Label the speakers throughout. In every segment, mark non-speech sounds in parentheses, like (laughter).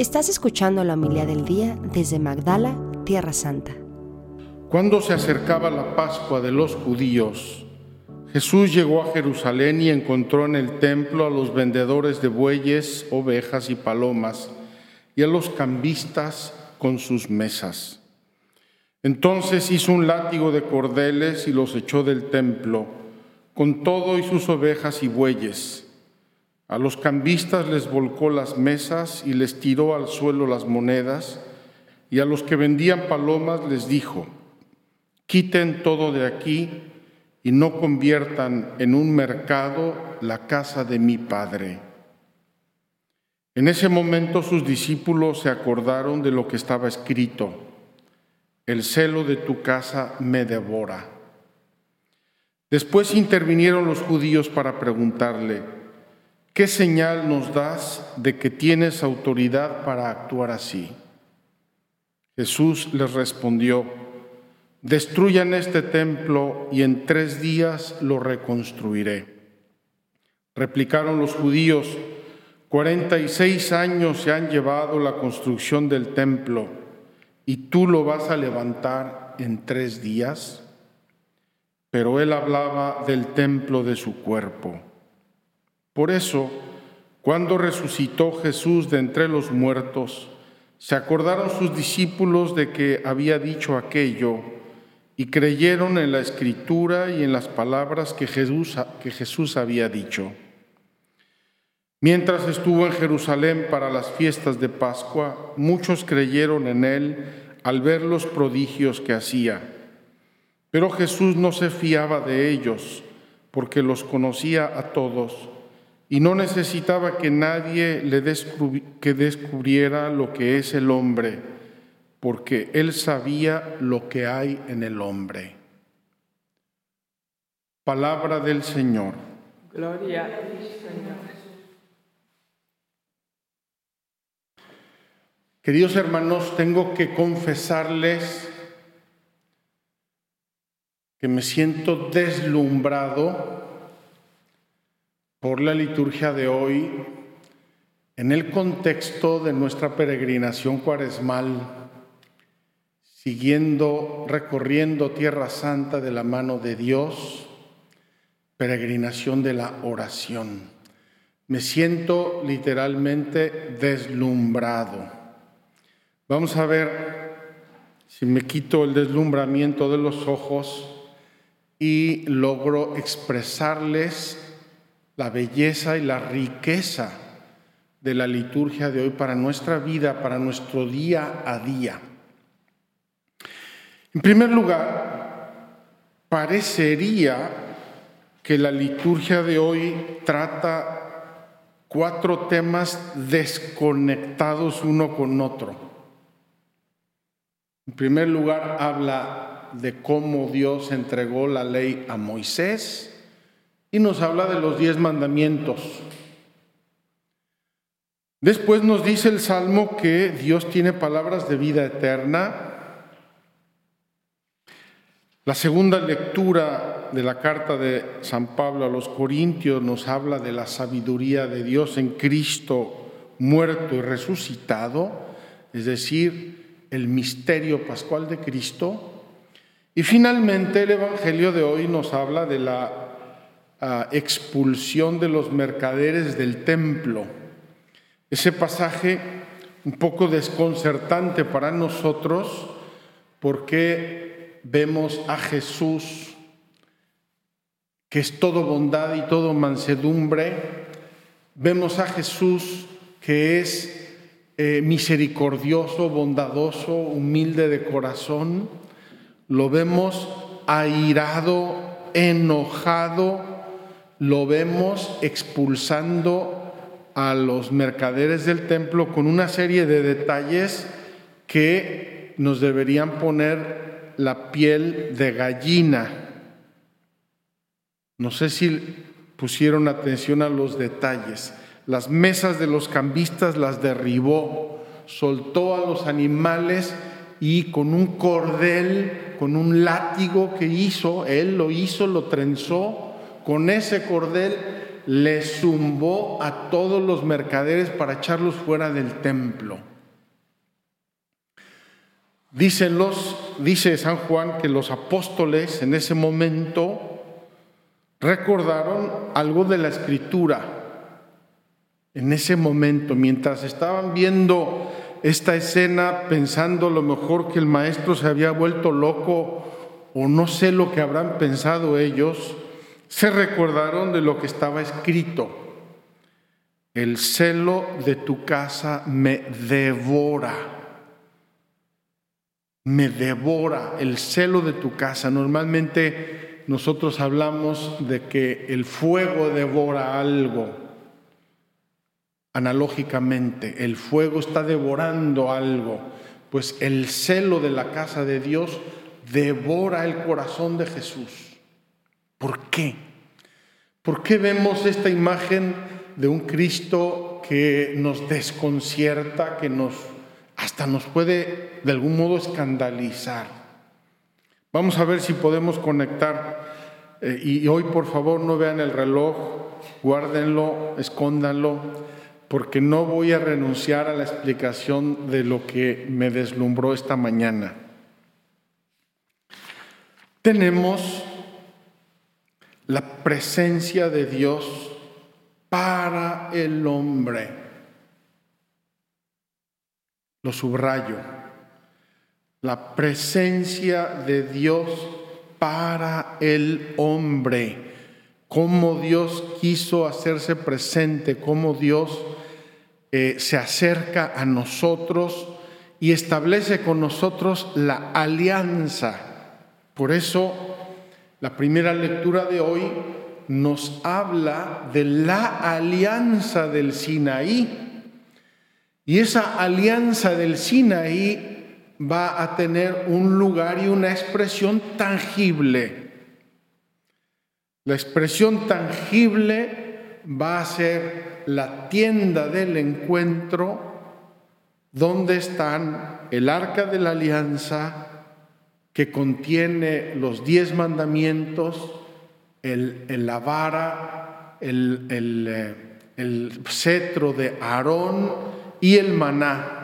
Speaker 1: Estás escuchando la humildad del día desde Magdala, Tierra Santa.
Speaker 2: Cuando se acercaba la Pascua de los judíos, Jesús llegó a Jerusalén y encontró en el templo a los vendedores de bueyes, ovejas y palomas y a los cambistas con sus mesas. Entonces hizo un látigo de cordeles y los echó del templo, con todo y sus ovejas y bueyes. A los cambistas les volcó las mesas y les tiró al suelo las monedas, y a los que vendían palomas les dijo, quiten todo de aquí y no conviertan en un mercado la casa de mi Padre. En ese momento sus discípulos se acordaron de lo que estaba escrito, el celo de tu casa me devora. Después intervinieron los judíos para preguntarle, ¿qué señal nos das de que tienes autoridad para actuar así? Jesús les respondió, destruyan este templo y en tres días lo reconstruiré. Replicaron los judíos, 46 años se han llevado la construcción del templo y tú lo vas a levantar en tres días. Pero él hablaba del templo de su cuerpo. Por eso, cuando resucitó Jesús de entre los muertos, se acordaron sus discípulos de que había dicho aquello y creyeron en la escritura y en las palabras que Jesús, había dicho. Mientras estuvo en Jerusalén para las fiestas de Pascua, muchos creyeron en él al ver los prodigios que hacía. Pero Jesús no se fiaba de ellos, porque los conocía a todos y no necesitaba que nadie le que descubriera lo que es el hombre, porque él sabía lo que hay en el hombre. Palabra del Señor.
Speaker 3: Gloria a ti, Señor.
Speaker 2: Queridos hermanos, tengo que confesarles que me siento deslumbrado por la liturgia de hoy en el contexto de nuestra peregrinación cuaresmal, siguiendo, recorriendo Tierra Santa de la mano de Dios, peregrinación de la oración. Me siento literalmente deslumbrado. Vamos a ver si me quito el deslumbramiento de los ojos y logro expresarles la belleza y la riqueza de la liturgia de hoy para nuestra vida, para nuestro día a día. En primer lugar, parecería que la liturgia de hoy trata cuatro temas desconectados uno con otro. En primer lugar, habla de cómo Dios entregó la ley a Moisés y nos habla de los diez mandamientos. Después nos dice el Salmo que Dios tiene palabras de vida eterna. La segunda lectura de la carta de San Pablo a los Corintios nos habla de la sabiduría de Dios en Cristo muerto y resucitado, es decir, el misterio pascual de Cristo. Y finalmente el Evangelio de hoy nos habla de la expulsión de los mercaderes del templo. Ese pasaje un poco desconcertante para nosotros porque vemos a Jesús que es todo bondad y todo mansedumbre. Vemos a Jesús que es eh, misericordioso, bondadoso, humilde de corazón. Lo vemos airado, enojado, lo vemos expulsando a los mercaderes del templo con una serie de detalles que nos deberían poner la piel de gallina. No sé si pusieron atención a los detalles. Las mesas de los cambistas las derribó, soltó a los animales y con un cordel, con un látigo que hizo, él lo hizo, lo trenzó, con ese cordel le zumbó a todos los mercaderes para echarlos fuera del templo. Dicen los, dice San Juan que los apóstoles en ese momento recordaron algo de la escritura. En ese momento, mientras estaban viendo esta escena pensando a lo mejor que el maestro se había vuelto loco o no sé lo que habrán pensado ellos, se recordaron de lo que estaba escrito. El celo de tu casa me devora. Me devora el celo de tu casa. Normalmente nosotros hablamos de que el fuego devora algo. Analógicamente, el fuego está devorando algo. Pues el celo de la casa de Dios devora el corazón de Jesús. ¿Por qué? ¿Por qué vemos esta imagen de un Cristo que nos desconcierta, que nos hasta nos puede de algún modo escandalizar? Vamos a ver si podemos conectar eh, y hoy por favor no vean el reloj, guárdenlo, escóndanlo, porque no voy a renunciar a la explicación de lo que me deslumbró esta mañana tenemos la presencia de Dios para el hombre. Lo subrayo. La presencia de Dios para el hombre. Cómo Dios quiso hacerse presente, cómo Dios eh, se acerca a nosotros y establece con nosotros la alianza por eso, la primera lectura de hoy nos habla de la alianza del Sinaí. Y esa alianza del Sinaí va a tener un lugar y una expresión tangible. La expresión tangible va a ser la tienda del encuentro donde están el arca de la alianza, que contiene los diez mandamientos, el, la vara, el, eh, el cetro de Aarón y el maná.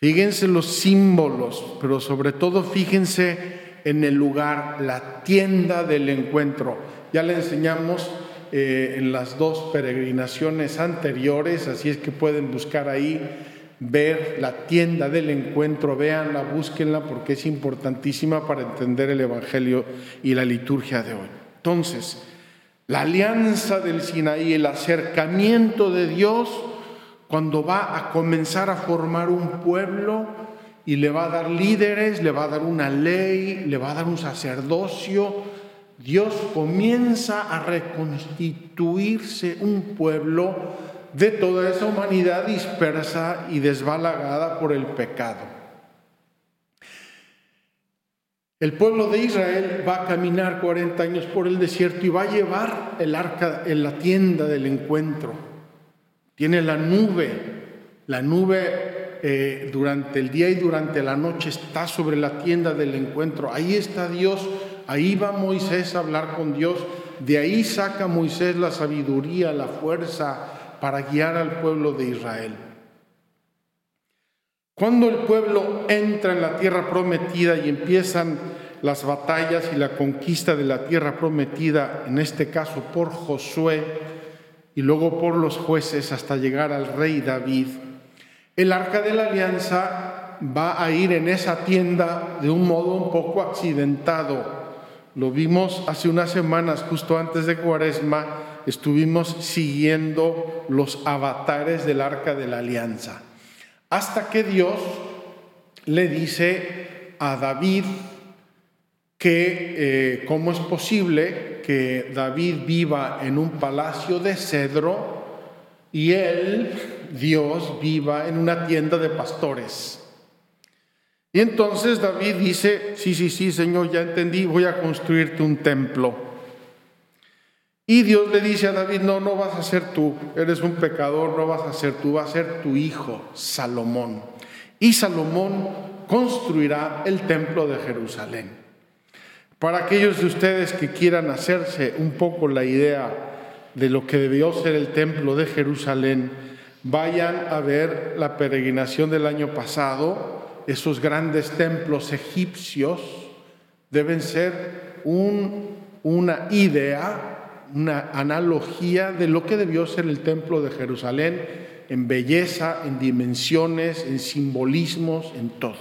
Speaker 2: Fíjense los símbolos, pero sobre todo fíjense en el lugar, la tienda del encuentro. Ya le enseñamos eh, en las dos peregrinaciones anteriores, así es que pueden buscar ahí ver la tienda del encuentro, véanla, búsquenla porque es importantísima para entender el Evangelio y la liturgia de hoy. Entonces, la alianza del Sinaí, el acercamiento de Dios cuando va a comenzar a formar un pueblo y le va a dar líderes, le va a dar una ley, le va a dar un sacerdocio, Dios comienza a reconstituirse un pueblo de toda esa humanidad dispersa y desbalagada por el pecado. El pueblo de Israel va a caminar 40 años por el desierto y va a llevar el arca en la tienda del encuentro. Tiene la nube, la nube eh, durante el día y durante la noche está sobre la tienda del encuentro. Ahí está Dios, ahí va Moisés a hablar con Dios, de ahí saca Moisés la sabiduría, la fuerza, para guiar al pueblo de Israel. Cuando el pueblo entra en la tierra prometida y empiezan las batallas y la conquista de la tierra prometida, en este caso por Josué y luego por los jueces hasta llegar al rey David, el arca de la alianza va a ir en esa tienda de un modo un poco accidentado. Lo vimos hace unas semanas, justo antes de Cuaresma, estuvimos siguiendo los avatares del arca de la alianza. Hasta que Dios le dice a David que eh, cómo es posible que David viva en un palacio de cedro y él, Dios, viva en una tienda de pastores. Y entonces David dice, sí, sí, sí, Señor, ya entendí, voy a construirte un templo. Y Dios le dice a David, no, no vas a ser tú, eres un pecador, no vas a ser tú, va a ser tu hijo, Salomón. Y Salomón construirá el templo de Jerusalén. Para aquellos de ustedes que quieran hacerse un poco la idea de lo que debió ser el templo de Jerusalén, vayan a ver la peregrinación del año pasado, esos grandes templos egipcios deben ser una idea, una analogía de lo que debió ser el templo de Jerusalén en belleza, en dimensiones, en simbolismos, en todo.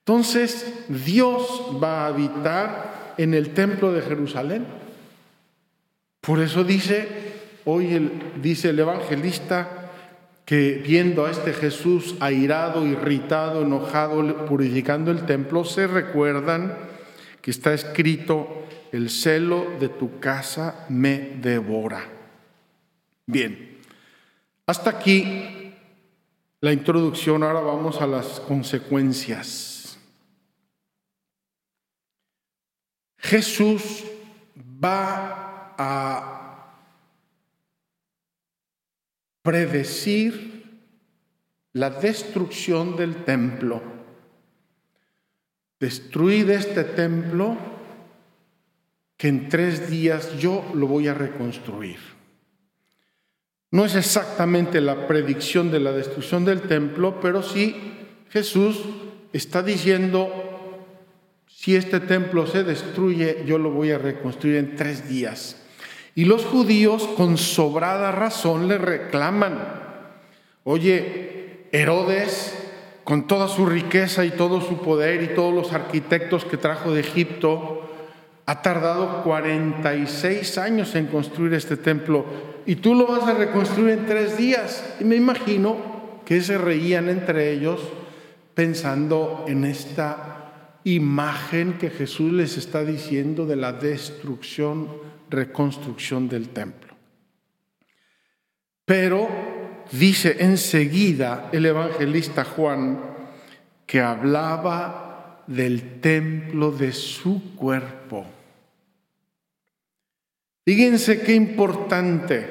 Speaker 2: Entonces Dios va a habitar en el templo de Jerusalén. Por eso dice, hoy el, dice el evangelista, que viendo a este Jesús airado, irritado, enojado, purificando el templo, se recuerdan que está escrito, el celo de tu casa me devora. Bien, hasta aquí la introducción, ahora vamos a las consecuencias. Jesús va a predecir la destrucción del templo. Destruid este templo que en tres días yo lo voy a reconstruir. No es exactamente la predicción de la destrucción del templo, pero sí Jesús está diciendo si este templo se destruye, yo lo voy a reconstruir en tres días. Y los judíos con sobrada razón le reclaman, oye, Herodes, con toda su riqueza y todo su poder y todos los arquitectos que trajo de Egipto, ha tardado 46 años en construir este templo y tú lo vas a reconstruir en tres días. Y me imagino que se reían entre ellos pensando en esta imagen que Jesús les está diciendo de la destrucción, reconstrucción del templo. Pero dice enseguida el evangelista Juan que hablaba del templo de su cuerpo. Fíjense qué importante.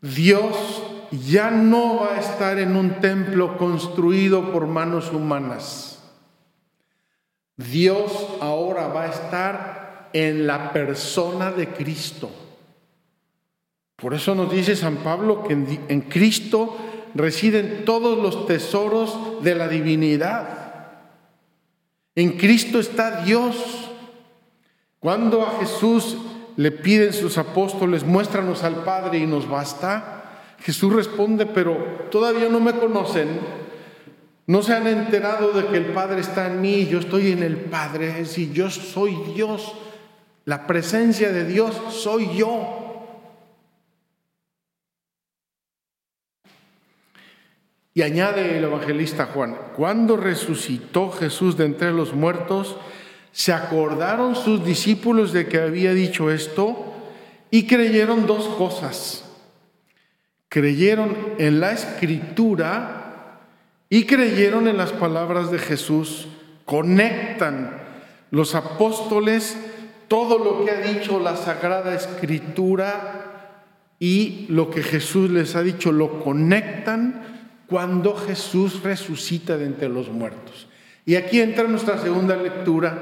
Speaker 2: Dios ya no va a estar en un templo construido por manos humanas. Dios ahora va a estar en la persona de Cristo. Por eso nos dice San Pablo que en, Cristo residen todos los tesoros de la divinidad. En Cristo está Dios. Cuando a Jesús le piden sus apóstoles, muéstranos al Padre y nos basta, Jesús responde, pero todavía no me conocen no se han enterado de que el Padre está en mí yo estoy en el Padre. Es decir, yo soy Dios. La presencia de Dios soy yo. Y añade el evangelista Juan, cuando resucitó Jesús de entre los muertos, se acordaron sus discípulos de que había dicho esto y creyeron dos cosas. Creyeron en la escritura y creyeron en las palabras de Jesús, conectan los apóstoles todo lo que ha dicho la Sagrada Escritura y lo que Jesús les ha dicho, lo conectan cuando Jesús resucita de entre los muertos. Y aquí entra nuestra segunda lectura,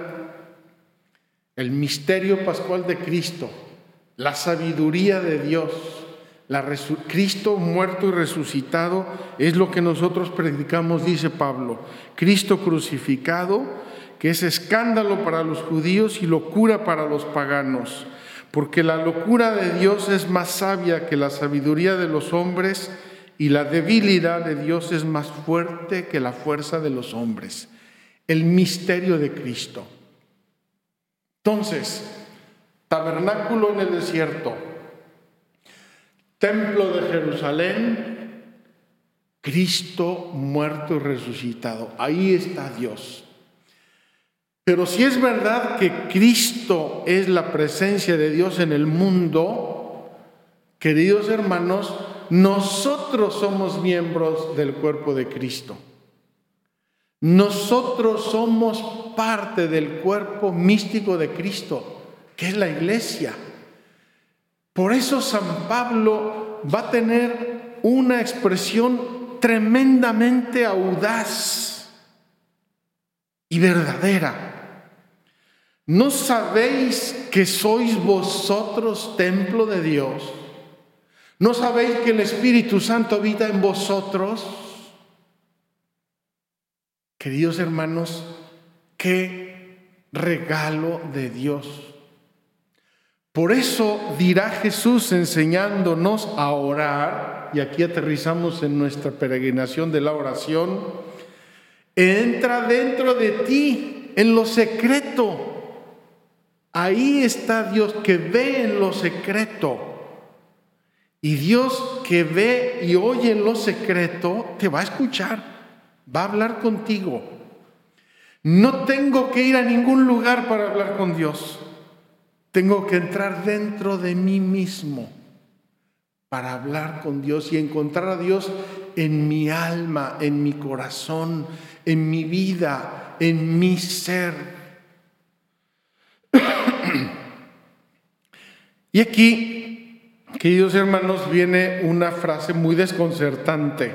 Speaker 2: el misterio pascual de Cristo, la sabiduría de Dios Cristo muerto y resucitado es lo que nosotros predicamos, dice Pablo. Cristo crucificado, que es escándalo para los judíos y locura para los paganos, porque la locura de Dios es más sabia que la sabiduría de los hombres y la debilidad de Dios es más fuerte que la fuerza de los hombres. El misterio de Cristo. Entonces, tabernáculo en el desierto, templo de Jerusalén, Cristo muerto y resucitado. Ahí está Dios. Pero si es verdad que Cristo es la presencia de Dios en el mundo, queridos hermanos, nosotros somos miembros del cuerpo de Cristo. Nosotros somos parte del cuerpo místico de Cristo, que es la iglesia. Por eso San Pablo va a tener una expresión tremendamente audaz y verdadera. ¿No sabéis que sois vosotros templo de Dios? ¿No sabéis que el Espíritu Santo habita en vosotros? Queridos hermanos, qué regalo de Dios. Por eso dirá Jesús enseñándonos a orar, y aquí aterrizamos en nuestra peregrinación de la oración, entra dentro de ti en lo secreto. Ahí está Dios que ve en lo secreto. Y Dios que ve y oye en lo secreto, te va a escuchar, va a hablar contigo. No tengo que ir a ningún lugar para hablar con Dios. Tengo que entrar dentro de mí mismo para hablar con Dios y encontrar a Dios en mi alma, en mi corazón, en mi vida, en mi ser. (clears throat) y aquí, queridos hermanos, viene una frase muy desconcertante,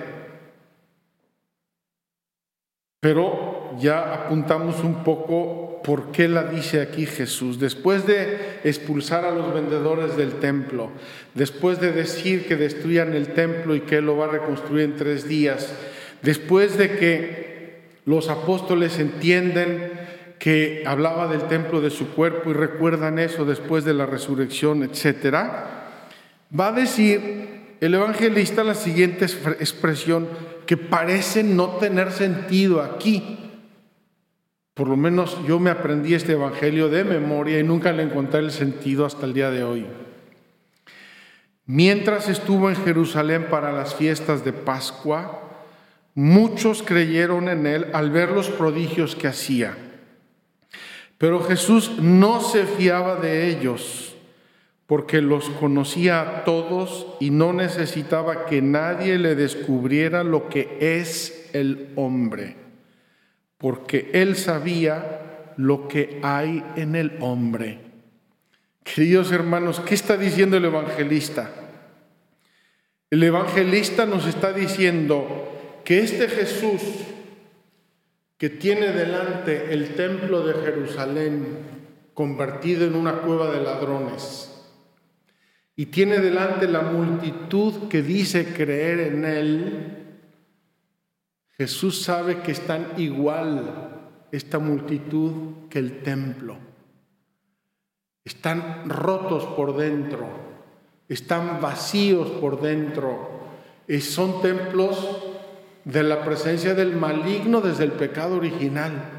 Speaker 2: pero ya apuntamos un poco por qué la dice aquí Jesús. Después de expulsar a los vendedores del templo, después de decir que destruyan el templo y que Él lo va a reconstruir en tres días, después de que los apóstoles entienden que hablaba del templo de su cuerpo y recuerdan eso después de la resurrección, etcétera, va a decir el evangelista la siguiente expresión que parece no tener sentido aquí. Por lo menos yo me aprendí este evangelio de memoria y nunca le encontré el sentido hasta el día de hoy. Mientras estuvo en Jerusalén para las fiestas de Pascua, muchos creyeron en él al ver los prodigios que hacía. Pero Jesús no se fiaba de ellos porque los conocía a todos y no necesitaba que nadie le descubriera lo que es el hombre, porque él sabía lo que hay en el hombre. Queridos hermanos, ¿qué está diciendo el evangelista? El evangelista nos está diciendo que este Jesús que tiene delante el templo de Jerusalén convertido en una cueva de ladrones y tiene delante la multitud que dice creer en Él, Jesús sabe que están igual esta multitud que el templo. Están rotos por dentro, están vacíos por dentro, son templos de la presencia del maligno desde el pecado original.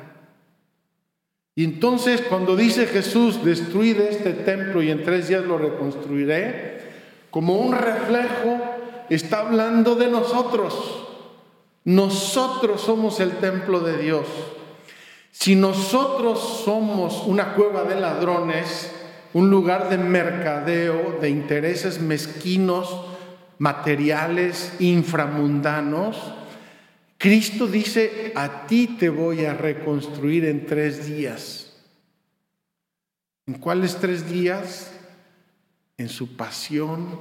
Speaker 2: Y entonces cuando dice Jesús, destruid este templo y en tres días lo reconstruiré, como un reflejo, está hablando de nosotros. Nosotros somos el templo de Dios. Si nosotros somos una cueva de ladrones, un lugar de mercadeo, de intereses mezquinos, materiales, inframundanos, Cristo dice, a ti te voy a reconstruir en tres días. ¿En cuáles tres días? En su pasión,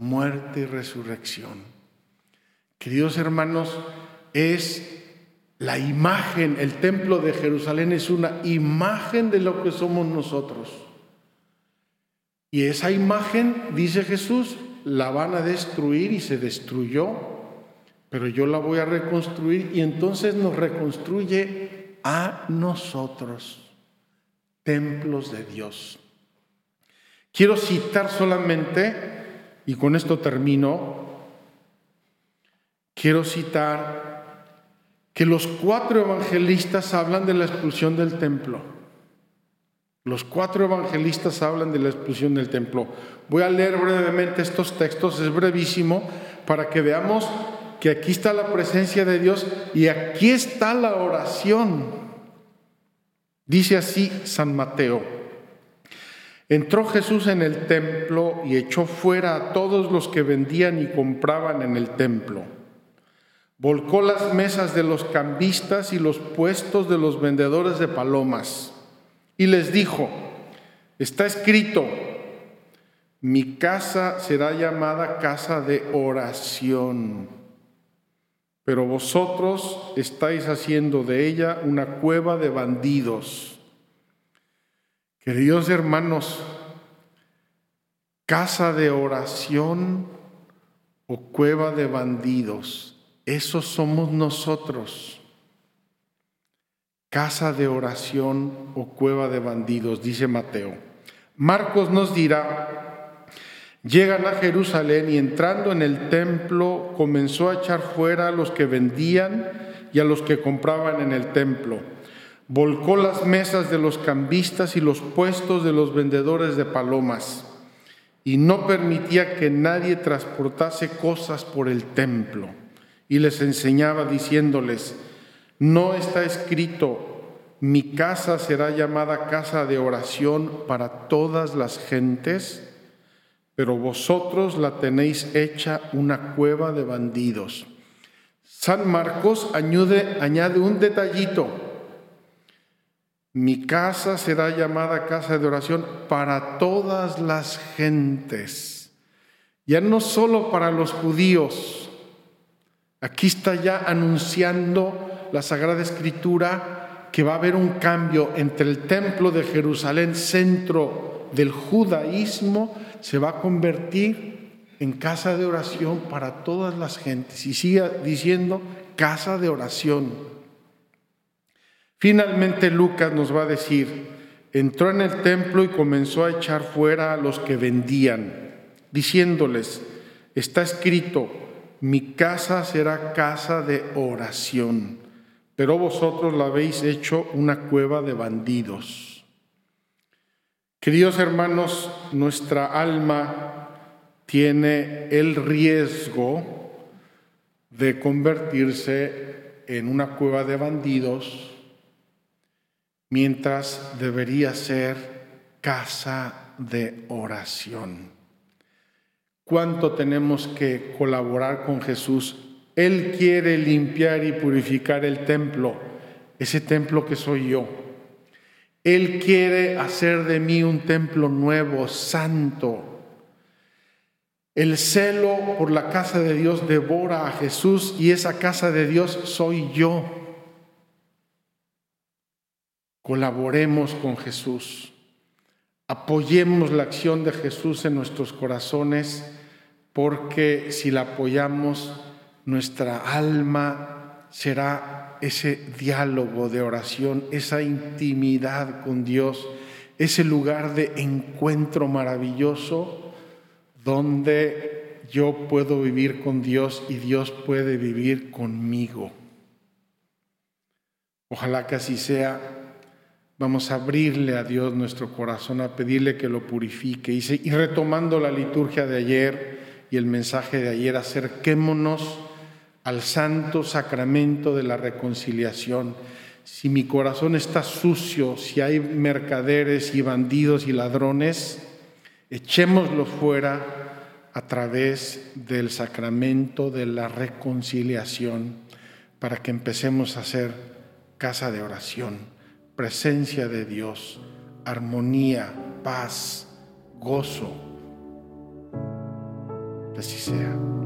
Speaker 2: muerte y resurrección. Queridos hermanos, es la imagen, el templo de Jerusalén es una imagen de lo que somos nosotros. Y esa imagen, dice Jesús, la van a destruir y se destruyó pero yo la voy a reconstruir y entonces nos reconstruye a nosotros, templos de Dios. Quiero citar solamente, y con esto termino, quiero citar que los cuatro evangelistas hablan de la expulsión del templo. Los cuatro evangelistas hablan de la expulsión del templo. Voy a leer brevemente estos textos, es brevísimo, para que veamos que aquí está la presencia de Dios y aquí está la oración. Dice así San Mateo. Entró Jesús en el templo y echó fuera a todos los que vendían y compraban en el templo. Volcó las mesas de los cambistas y los puestos de los vendedores de palomas. Y les dijo, está escrito, mi casa será llamada casa de oración pero vosotros estáis haciendo de ella una cueva de bandidos. Queridos hermanos, casa de oración o cueva de bandidos, esos somos nosotros. Casa de oración o cueva de bandidos, dice Mateo. Marcos nos dirá, llegan a Jerusalén y entrando en el templo comenzó a echar fuera a los que vendían y a los que compraban en el templo. Volcó las mesas de los cambistas y los puestos de los vendedores de palomas y no permitía que nadie transportase cosas por el templo. Y les enseñaba diciéndoles, no está escrito, mi casa será llamada casa de oración para todas las gentes, pero vosotros la tenéis hecha una cueva de bandidos. San Marcos añade, un detallito mi casa será llamada casa de oración para todas las gentes, ya no solo para los judíos. Aquí está ya anunciando la Sagrada Escritura que va a haber un cambio entre el templo de Jerusalén, centro del judaísmo, se va a convertir en casa de oración para todas las gentes. Y sigue diciendo casa de oración. Finalmente Lucas nos va a decir, entró en el templo y comenzó a echar fuera a los que vendían, diciéndoles, está escrito, mi casa será casa de oración, pero vosotros la habéis hecho una cueva de bandidos. Queridos hermanos, nuestra alma tiene el riesgo de convertirse en una cueva de bandidos mientras debería ser casa de oración. ¿Cuánto tenemos que colaborar con Jesús? Él quiere limpiar y purificar el templo, ese templo que soy yo. Él quiere hacer de mí un templo nuevo, santo. El celo por la casa de Dios devora a Jesús y esa casa de Dios soy yo. Colaboremos con Jesús. Apoyemos la acción de Jesús en nuestros corazones, porque si la apoyamos, nuestra alma será ese diálogo de oración, esa intimidad con Dios, ese lugar de encuentro maravilloso donde yo puedo vivir con Dios y Dios puede vivir conmigo. Ojalá que así sea Vamos a abrirle a Dios nuestro corazón, a pedirle que lo purifique. Y, retomando la liturgia de ayer y el mensaje de ayer, acerquémonos al santo sacramento de la reconciliación. Si mi corazón está sucio, si hay mercaderes y bandidos y ladrones, echémoslo fuera a través del sacramento de la reconciliación para que empecemos a ser casa de oración presencia de Dios, armonía, paz, gozo. Así sea.